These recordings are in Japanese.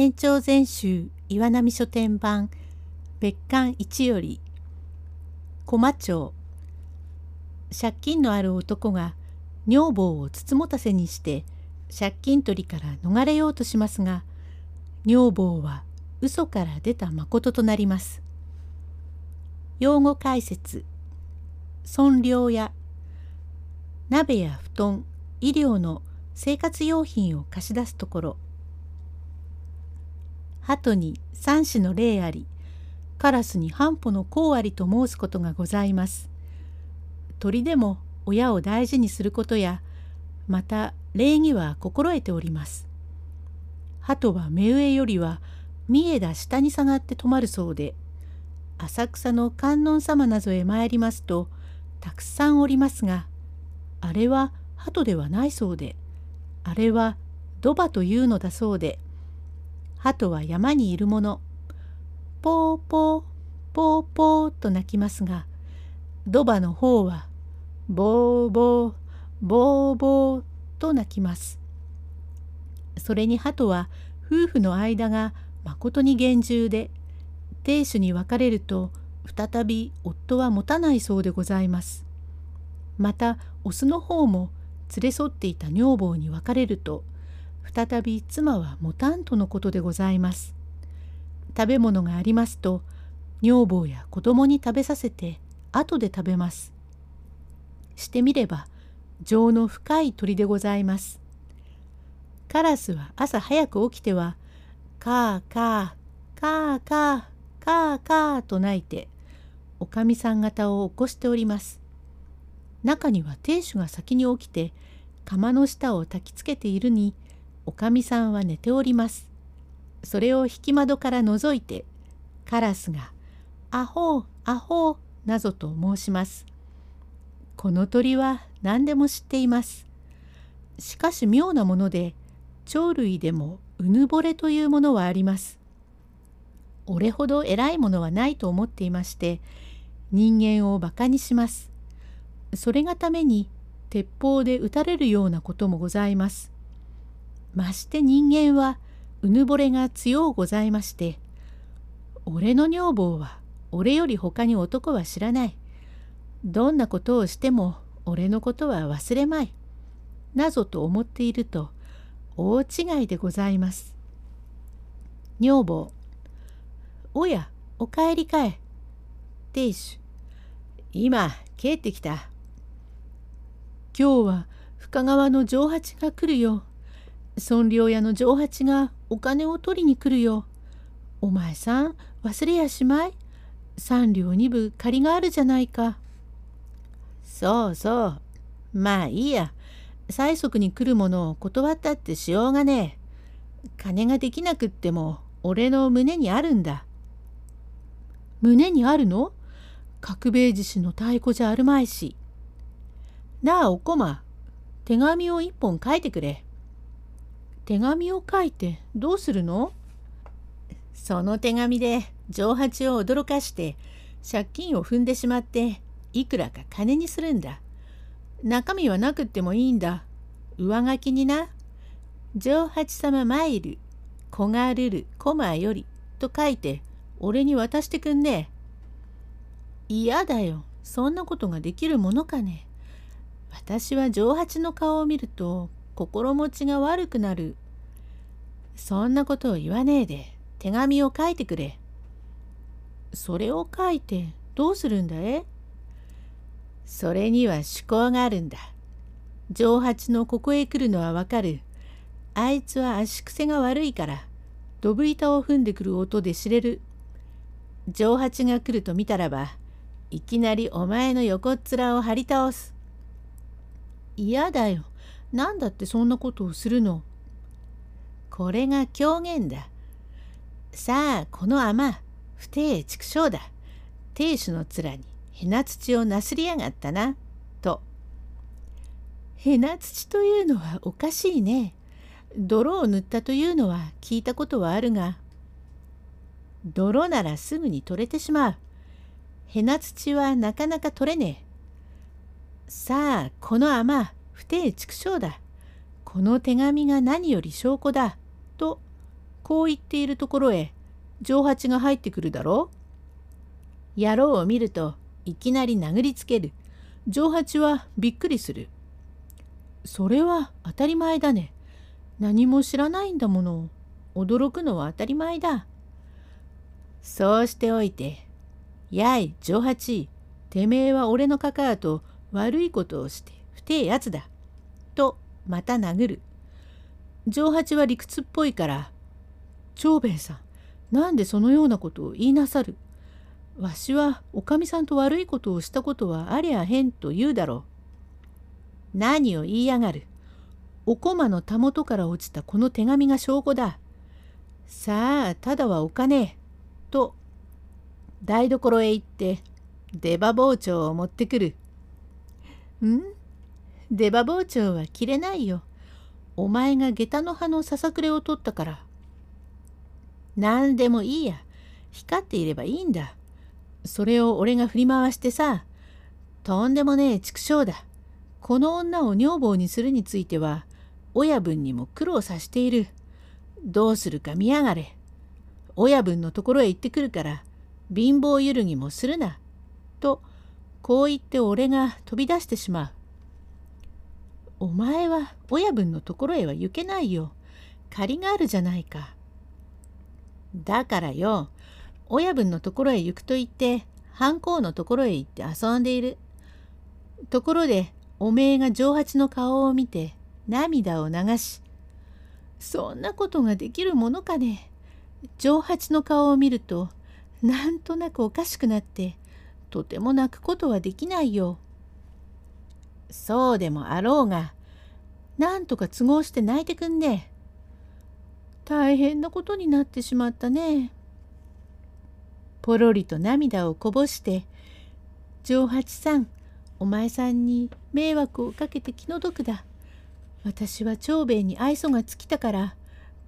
延長全集岩波書店版別館一より駒町。借金のある男が女房をつつもたせにして借金取りから逃れようとしますが女房は嘘から出た誠となります。用語解説。損料や鍋や布団医療の生活用品を貸し出すところ。鳩に三種の例ありカラスに半歩の功ありと申すことがございます。鳥でも親を大事にすることやまた礼儀は心得ております。鳩は目上よりは三重田下に下がって止まるそうで浅草の観音様などへ参りますとたくさんおりますがあれは鳩ではないそうであれはドバというのだそうで鳩は山にいるものポーポーポーポーと鳴きますがドバの方はボーボーボーボーと鳴きます。それに鳩は夫婦の間がまことに厳重で亭主に別れると再び夫は持たないそうでございます。またオスの方も連れ添っていた女房に別れると再び妻は持たんとのことでございます。食べ物がありますと女房や子供に食べさせて後で食べます。してみれば情の深い鳥でございます。カラスは朝早く起きてはカーカーカーカーカーカーと鳴いておかみさん方を起こしております。中には亭主が先に起きて釜の下を焚きつけているにおかみさんは寝ております。それを引き窓から覗いてカラスが「アホーアホー」なぞと申します。この鳥は何でも知っています。しかし妙なもので鳥類でもうぬぼれというものはあります。俺ほど偉いものはないと思っていまして人間を馬鹿にします。それがために鉄砲で撃たれるようなこともございます。まして人間はうぬぼれが強うございまして、俺の女房は俺より他に男は知らない。どんなことをしても俺のことは忘れまい。なぞと思っていると大違いでございます。女房。おや、お帰りかえ。亭主。今、帰ってきた。今日は深川の上八が来るよ。尊領屋の上八がお金を取りに来るよ。お前さん忘れやしまい。三両二分借りがあるじゃないか。そうそう。まあいいや。催促に来るものを断ったってしようがねえ。金ができなくっても俺の胸にあるんだ。胸にあるの？角兵衛獅子の太鼓じゃあるまいし。なあおこま、手紙を一本書いてくれ。手紙を書いてどうするの？その手紙で上八を驚かして借金を踏んでしまっていくらか金にするんだ。中身はなくってもいいんだ。上書きにな。上八様参る、小がるる、コマよりと書いて俺に渡してくんね。嫌だよ。そんなことができるものかね。私は上八の顔を見ると心持ちが悪くなる。そんなことを言わねえで手紙を書いてくれ。それを書いてどうするんだえ？それには趣向があるんだ。上八のここへ来るのはわかる。あいつは足癖が悪いから、ドブ板を踏んでくる音で知れる。上八が来ると見たらば、いきなりお前の横っ面を張り倒す。嫌だよ。何だってそんなことをするの？これが狂言だ。さあ、この甘、不定畜生だ。亭主の面にへな土をなすりやがったな。と。へな土というのはおかしいね。泥を塗ったというのは聞いたことはあるが、泥ならすぐに取れてしまう。へな土はなかなか取れねえ。さあ、この甘、不定畜生だ。この手紙が何より証拠だ。とこう言っているところへ上八が入ってくるだろう。野郎を見るといきなり殴りつける。上八はびっくりする。それは当たり前だね。何も知らないんだもの。驚くのは当たり前だ。そうしておいて、やい、上八、てめえは俺のかかあと悪いことをして不定やつだ。と、また殴る。上八は理屈っぽいから、長兵衛さん、なんでそのようなことを言いなさる。わしはおかみさんと悪いことをしたことはありゃへんと言うだろう。何を言いやがる。お駒のたもとから落ちたこの手紙が証拠だ。さあ、ただはお金。と、台所へ行って出刃包丁を持ってくる。ん？出刃包丁は切れないよ。お前が下駄の葉のささくれを取ったから。何でもいいや。光っていればいいんだ。それを俺が振り回してさ、とんでもねえ畜生だ。この女を女房にするについては、親分にも苦労させている。どうするか見やがれ。親分のところへ行ってくるから、貧乏揺るぎもするな。と、こう言って俺が飛び出してしまう。お前は親分のところへは行けないよ。借りがあるじゃないか。だからよ、親分のところへ行くと言って、藩校のところへ行って遊んでいる。ところで、おめえが上八の顔を見て涙を流し、そんなことができるものかね。上八の顔を見ると、なんとなくおかしくなって、とても泣くことはできないよ。そうでもあろうが、なんとか都合して泣いてくんね。大変なことになってしまったね。ぽろりと涙をこぼして、上八さん、お前さんに迷惑をかけて気の毒だ。私は長兵衛に愛想が尽きたから、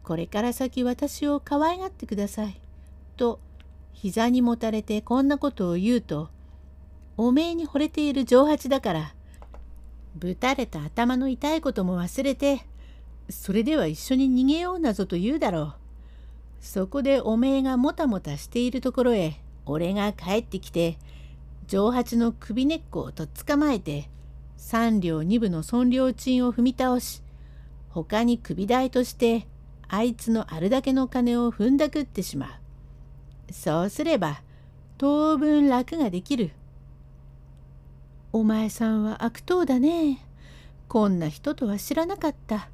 これから先私を可愛がってください。と、膝にもたれてこんなことを言うと、おめえに惚れている上八だから、ぶたれた頭の痛いことも忘れて、それでは一緒に逃げようなぞと言うだろう。そこでおめえがもたもたしているところへ俺が帰ってきて上八の首根っこをとっ捕まえて三両二分の損料賃を踏み倒し他に首代としてあいつのあるだけの金を踏んだくってしまう。そうすれば当分楽ができる。お前さんは悪党だね。こんな人とは知らなかった。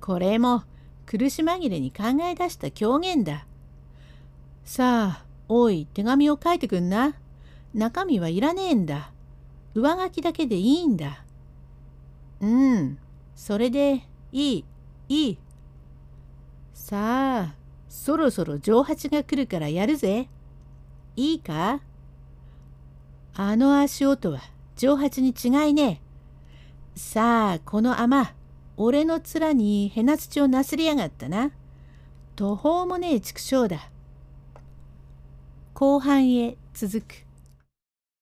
これも苦し紛れに考え出した狂言だ。さあ、おい、手紙を書いてくんな。中身はいらねえんだ。上書きだけでいいんだ。うん、それでいい、いい。さあ、そろそろ上八が来るからやるぜ。いいか？あの足音は上八に違いねえ。さあ、この雨、俺の面にへな土をなすりやがったな。途方もねえ畜生だ。後半へ続く。